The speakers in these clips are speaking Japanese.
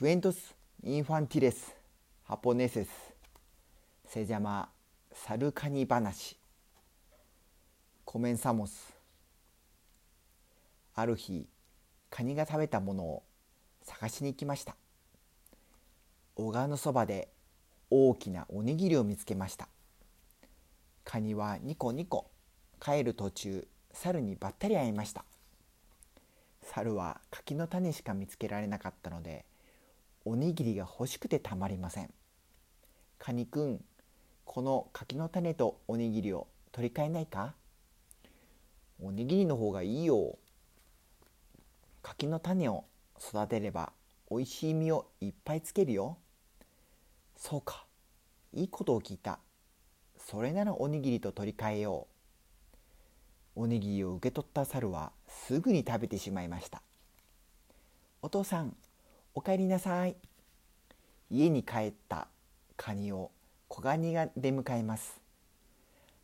クエントス・インファンティレス・ハポネセスセジャマ・サルカニ話コメンサモスある日カニが食べたものを探しに行きました小川のそばで大きなおにぎりを見つけましたカニはニコニコ帰る途中猿にばったり会いました猿は柿の種しか見つけられなかったのでおにぎりが欲しくてたまりません。カニくんこの柿の種とおにぎりを取り替えないか？おにぎりの方がいいよ。柿の種を育てればおいしい実をいっぱいつけるよ。そうか。いいことを聞いた。それならおにぎりと取り替えよう。おにぎりを受け取った猿はすぐに食べてしまいました。お父さんおかえりなさい。家に帰ったカニを小ガニが出迎えます。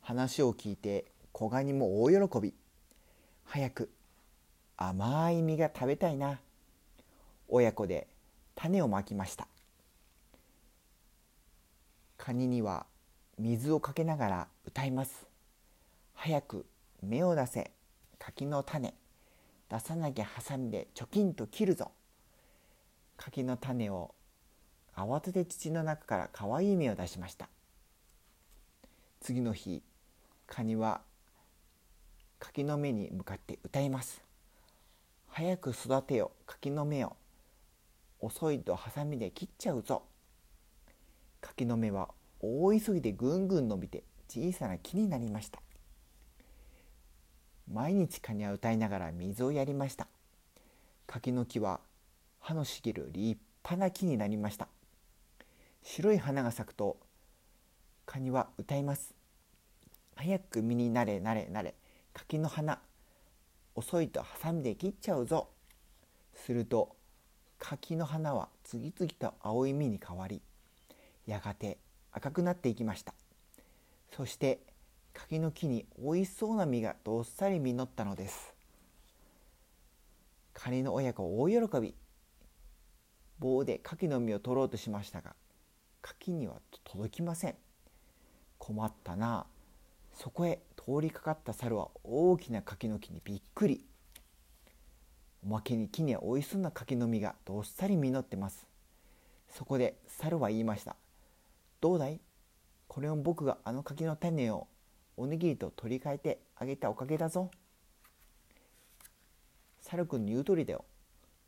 話を聞いて小ガニも大喜び。早く甘い実が食べたいな。親子で種をまきました。カニには水をかけながら歌います。早く芽を出せ。柿の種。出さなきゃハサミでチョキンと切るぞ。柿の種を慌てて土の中からかわいい芽を出しました。次の日カニは柿の芽に向かって歌います。早く育てよ柿の芽を遅いとハサミで切っちゃうぞ。柿の芽は大急ぎでぐんぐん伸びて小さな木になりました。毎日カニは歌いながら水をやりました。柿の木は葉の茂る立派な木になりました。白い花が咲くとカニは歌います。早く実になれなれなれ。柿の花遅いとハサミで切っちゃうぞ。すると柿の花は次々と青い実に変わりやがて赤くなっていきました。そして柿の木においしそうな実がどっさり実ったのです。カニの親子大喜び。棒で柿の実を取ろうとしましたが柿には届きません。困ったな。そこへ通りかかった猿は大きな柿の木にびっくり。おまけに木にはおいしそうな柿の実がどっさり実ってます。そこで猿は言いました。どうだい？これを僕があの柿の種をおにぎりと取り替えてあげたおかげだぞ。猿くんの言う通りだよ。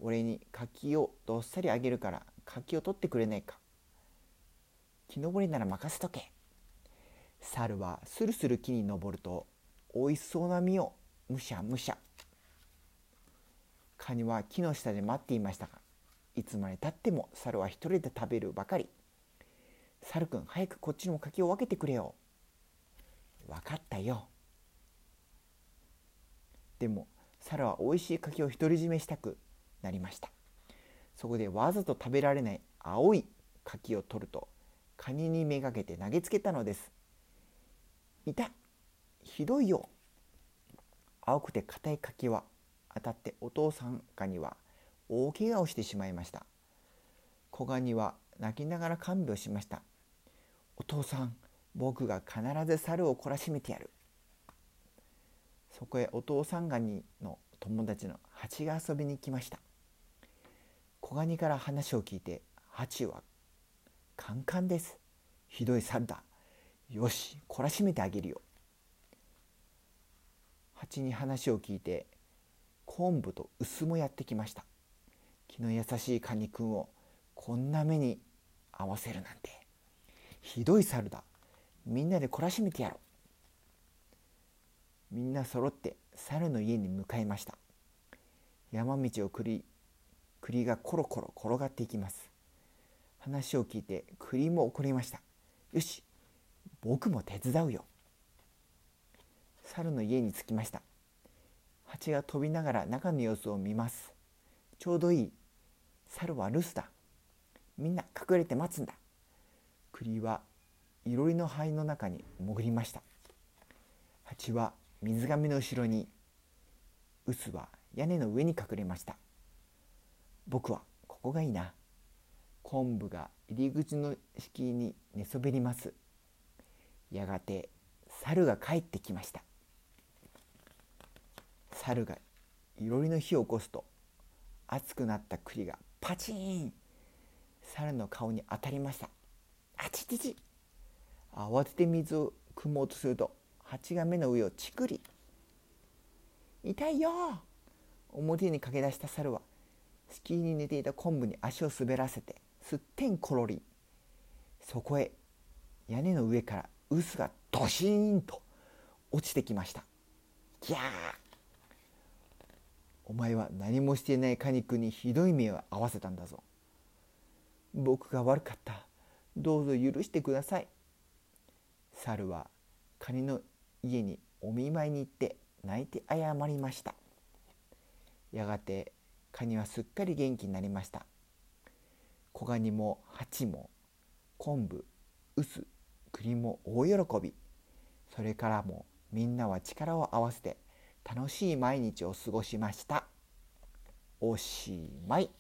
俺に柿をどっさりあげるから柿を取ってくれないか。木登りなら任せとけ。猿はスルスル木に登るとおいしそうな実をむしゃむしゃ。カニは木の下で待っていましたがいつまでたっても猿は一人で食べるばかり。猿くん早くこっちにも柿を分けてくれよ。分かったよ。でも猿はおいしい柿を独り占めしたくなりました。そこでわざと食べられない青い柿を取るとカニにめがけて投げつけたのです。いた。ひどいよ。青くて硬い柿は当たってお父さんガニは大怪我をしてしまいました。小ガニは泣きながら看病しました。お父さん僕が必ず猿を懲らしめてやる。そこへお父さんガニの友達のハチが遊びに来ました。小ガニから話を聞いてハチはカンカンです。ひどい猿だよし懲らしめてあげるよ。ハチに話を聞いて昆布と薄もやってきました。気の優しいカニくんをこんな目に合わせるなんて。ひどい猿だ。みんなで懲らしめてやろう。みんな揃って猿の家に向かいました。山道を栗栗がコロコロ転がっていきます。話を聞いて栗も怒りました。よし僕も手伝うよ。猿の家に着きました。蜂が飛びながら中の様子を見ます。ちょうどいい。猿は留守だ。みんな隠れて待つんだ。栗はいろりの灰の中に潜りました。蜂は水がめの後ろに。臼は屋根の上に隠れました。僕はここがいいな。昆布が入り口の敷居に寝そべります。やがて猿が帰ってきました。猿がいろりの火を起こすと熱くなった栗がパチン。猿の顔に当たりました。あちちち。慌てて水を汲もうとすると蜂が目の上をチクリ痛いよ表に駆け出した猿は敷居に寝ていた昆布に足を滑らせてすってんころりそこへ屋根の上から臼がドシーンと落ちてきました。ギャー。お前は何もしていないカニ君にひどい目を合わせたんだぞ。僕が悪かった。どうぞ許してください。猿はカニの家にお見舞いに行って泣いて謝りました。やがてカニはすっかり元気になりました。子ガニもハチも昆布臼栗も大喜び。それからもみんなは力を合わせて楽しい毎日を過ごしました。おしまい。